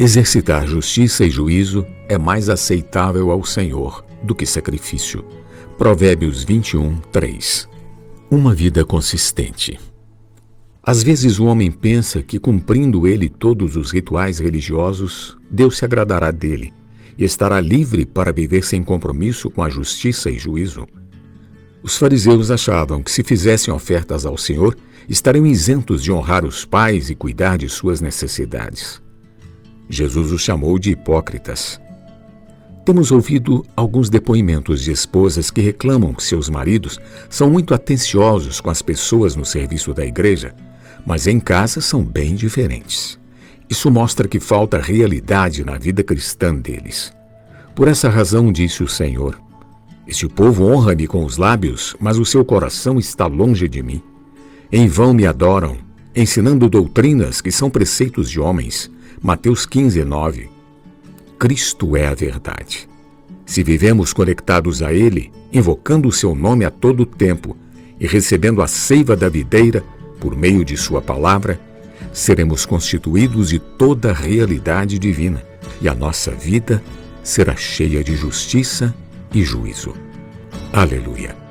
Exercitar justiça e juízo é mais aceitável ao Senhor do que sacrifício. Provérbios 21, 3. Uma vida consistente. Às vezes o homem pensa que, cumprindo ele todos os rituais religiosos, Deus se agradará dele e estará livre para viver sem compromisso com a justiça e juízo. Os fariseus achavam que, se fizessem ofertas ao Senhor, estariam isentos de honrar os pais e cuidar de suas necessidades. Jesus os chamou de hipócritas. Temos ouvido alguns depoimentos de esposas que reclamam que seus maridos são muito atenciosos com as pessoas no serviço da igreja, mas em casa são bem diferentes. Isso mostra que falta realidade na vida cristã deles. Por essa razão, disse o Senhor: Este povo honra-me com os lábios, mas o seu coração está longe de mim. Em vão me adoram, ensinando doutrinas que são preceitos de homens. Mateus 15, 9. Cristo é a verdade. Se vivemos conectados a Ele, invocando o seu nome a todo tempo e recebendo a seiva da videira por meio de Sua palavra, seremos constituídos de toda a realidade divina e a nossa vida será cheia de justiça e juízo. Aleluia.